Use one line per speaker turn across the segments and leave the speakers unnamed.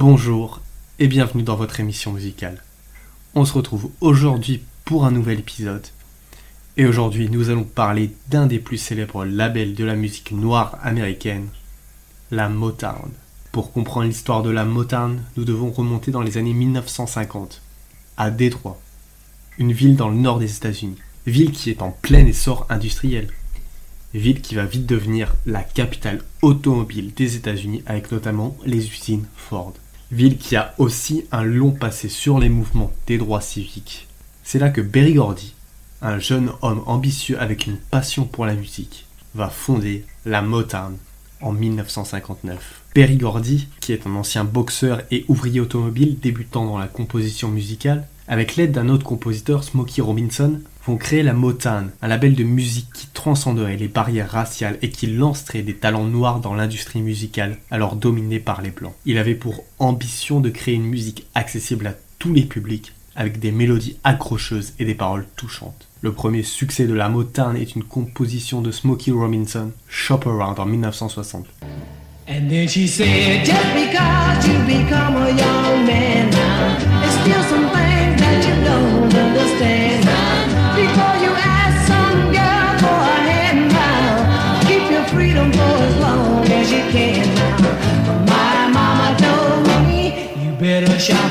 Bonjour et bienvenue dans votre émission musicale. On se retrouve aujourd'hui pour un nouvel épisode. Et aujourd'hui, nous allons parler d'un des plus célèbres labels de la musique noire américaine, la Motown. Pour comprendre l'histoire de la Motown, nous devons remonter dans les années 1950, à Détroit, une ville dans le nord des États-Unis, ville qui est en plein essor industriel, ville qui va vite devenir la capitale automobile des États-Unis avec notamment les usines Ford. Ville qui a aussi un long passé sur les mouvements des droits civiques. C'est là que Berry Gordy, un jeune homme ambitieux avec une passion pour la musique, va fonder la Motown en 1959. Berry Gordy, qui est un ancien boxeur et ouvrier automobile débutant dans la composition musicale, avec l'aide d'un autre compositeur, Smokey Robinson, vont créer la Motown, un label de musique qui transcenderait les barrières raciales et qui lancerait des talents noirs dans l'industrie musicale, alors dominée par les blancs. Il avait pour ambition de créer une musique accessible à tous les publics, avec des mélodies accrocheuses et des paroles touchantes. Le premier succès de la Motown est une composition de Smokey Robinson, Shop Around en 1960. And then she said, just because you become a young man now, there's still some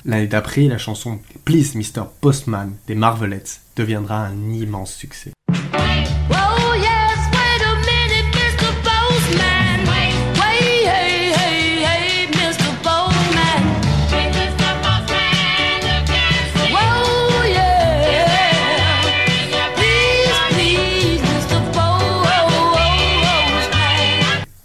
L'année d'après, la chanson Please Mr. Postman des Marvelettes deviendra un immense succès.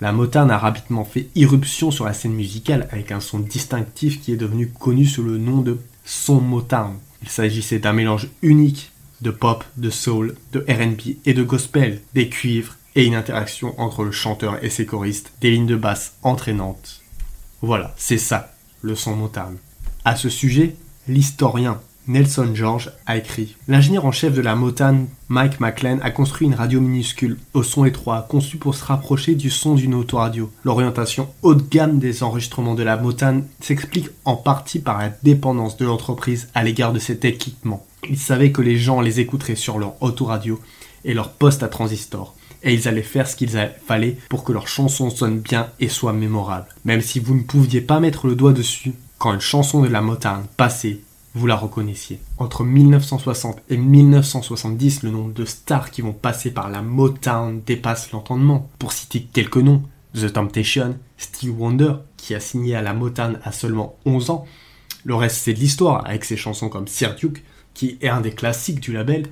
La Motown a rapidement fait irruption sur la scène musicale avec un son distinctif qui est devenu connu sous le nom de son Motown. Il s'agissait d'un mélange unique de pop, de soul, de RB et de gospel, des cuivres et une interaction entre le chanteur et ses choristes, des lignes de basse entraînantes. Voilà, c'est ça, le son Motown. À ce sujet, l'historien Nelson George a écrit L'ingénieur en chef de la Motown, Mike McLean, a construit une radio minuscule, au son étroit, conçue pour se rapprocher du son d'une autoradio. L'orientation haut de gamme des enregistrements de la Motown s'explique en partie par la dépendance de l'entreprise à l'égard de cet équipement. Ils savaient que les gens les écouteraient sur leur autoradio et leur poste à transistor, et ils allaient faire ce qu'il fallait pour que leur chanson sonne bien et soit mémorable. Même si vous ne pouviez pas mettre le doigt dessus, quand une chanson de la Motown passait, vous la reconnaissiez. Entre 1960 et 1970, le nombre de stars qui vont passer par la Motown dépasse l'entendement. Pour citer quelques noms, The Temptation, Steve Wonder, qui a signé à la Motown à seulement 11 ans. Le reste, c'est de l'histoire, avec ses chansons comme Sir Duke, qui est un des classiques du label.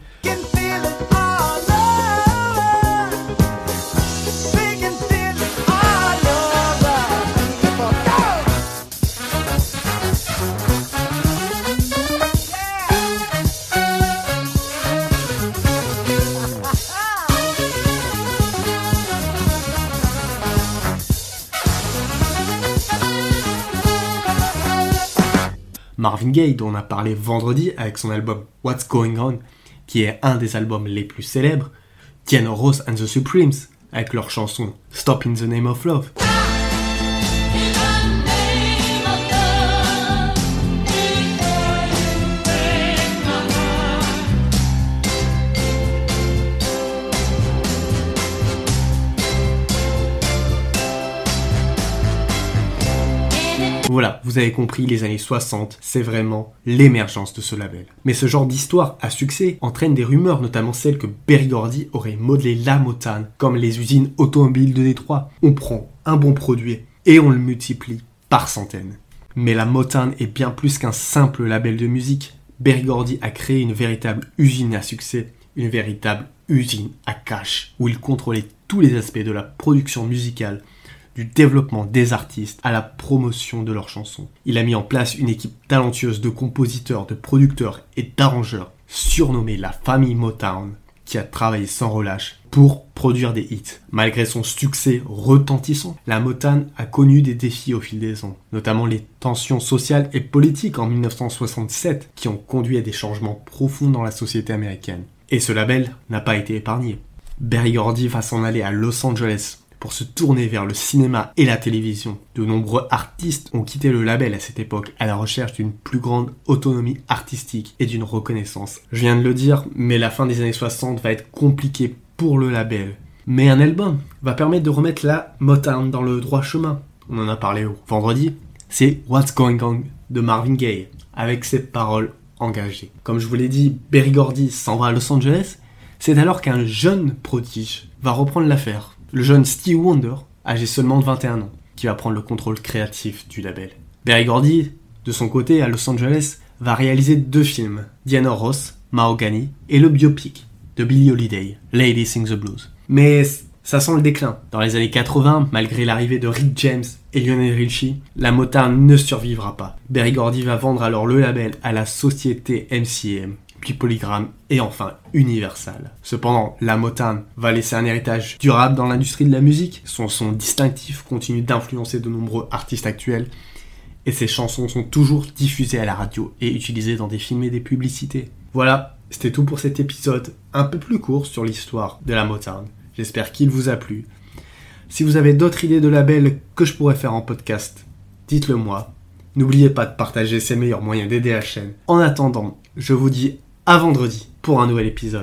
Marvin Gaye, dont on a parlé vendredi avec son album What's Going On, qui est un des albums les plus célèbres, Tiana Ross and the Supremes, avec leur chanson Stop in the Name of Love. Voilà, vous avez compris, les années 60, c'est vraiment l'émergence de ce label. Mais ce genre d'histoire à succès entraîne des rumeurs, notamment celle que Berry Gordy aurait modelé la Motown, comme les usines automobiles de Détroit. On prend un bon produit et on le multiplie par centaines. Mais la Motown est bien plus qu'un simple label de musique. Berry Gordy a créé une véritable usine à succès, une véritable usine à cash, où il contrôlait tous les aspects de la production musicale, du développement des artistes à la promotion de leurs chansons. Il a mis en place une équipe talentueuse de compositeurs, de producteurs et d'arrangeurs, surnommée la famille Motown, qui a travaillé sans relâche pour produire des hits. Malgré son succès retentissant, la Motown a connu des défis au fil des ans, notamment les tensions sociales et politiques en 1967 qui ont conduit à des changements profonds dans la société américaine. Et ce label n'a pas été épargné. Berry Gordy va s'en aller à Los Angeles pour se tourner vers le cinéma et la télévision. De nombreux artistes ont quitté le label à cette époque à la recherche d'une plus grande autonomie artistique et d'une reconnaissance. Je viens de le dire, mais la fin des années 60 va être compliquée pour le label. Mais un album va permettre de remettre la Motown dans le droit chemin. On en a parlé vendredi. C'est What's Going On de Marvin Gaye, avec ses paroles engagées. Comme je vous l'ai dit, Berry Gordy s'en va à Los Angeles. C'est alors qu'un jeune prodige va reprendre l'affaire le jeune Steve Wonder, âgé seulement de 21 ans, qui va prendre le contrôle créatif du label. Berry Gordy, de son côté, à Los Angeles, va réaliser deux films, Diana Ross, Mahogany, et le biopic de Billie Holiday, Lady Sings the Blues. Mais ça sent le déclin. Dans les années 80, malgré l'arrivée de Rick James et Lionel Richie, la Motown ne survivra pas. Berry Gordy va vendre alors le label à la société MCM, puis Polygram et enfin Universal. Cependant, la Motown va laisser un héritage durable dans l'industrie de la musique. Son son distinctif continue d'influencer de nombreux artistes actuels et ses chansons sont toujours diffusées à la radio et utilisées dans des films et des publicités. Voilà, c'était tout pour cet épisode un peu plus court sur l'histoire de la Motown. J'espère qu'il vous a plu. Si vous avez d'autres idées de labels que je pourrais faire en podcast, dites-le moi. N'oubliez pas de partager ces meilleurs moyens d'aider la chaîne. En attendant, je vous dis à vendredi pour un nouvel épisode.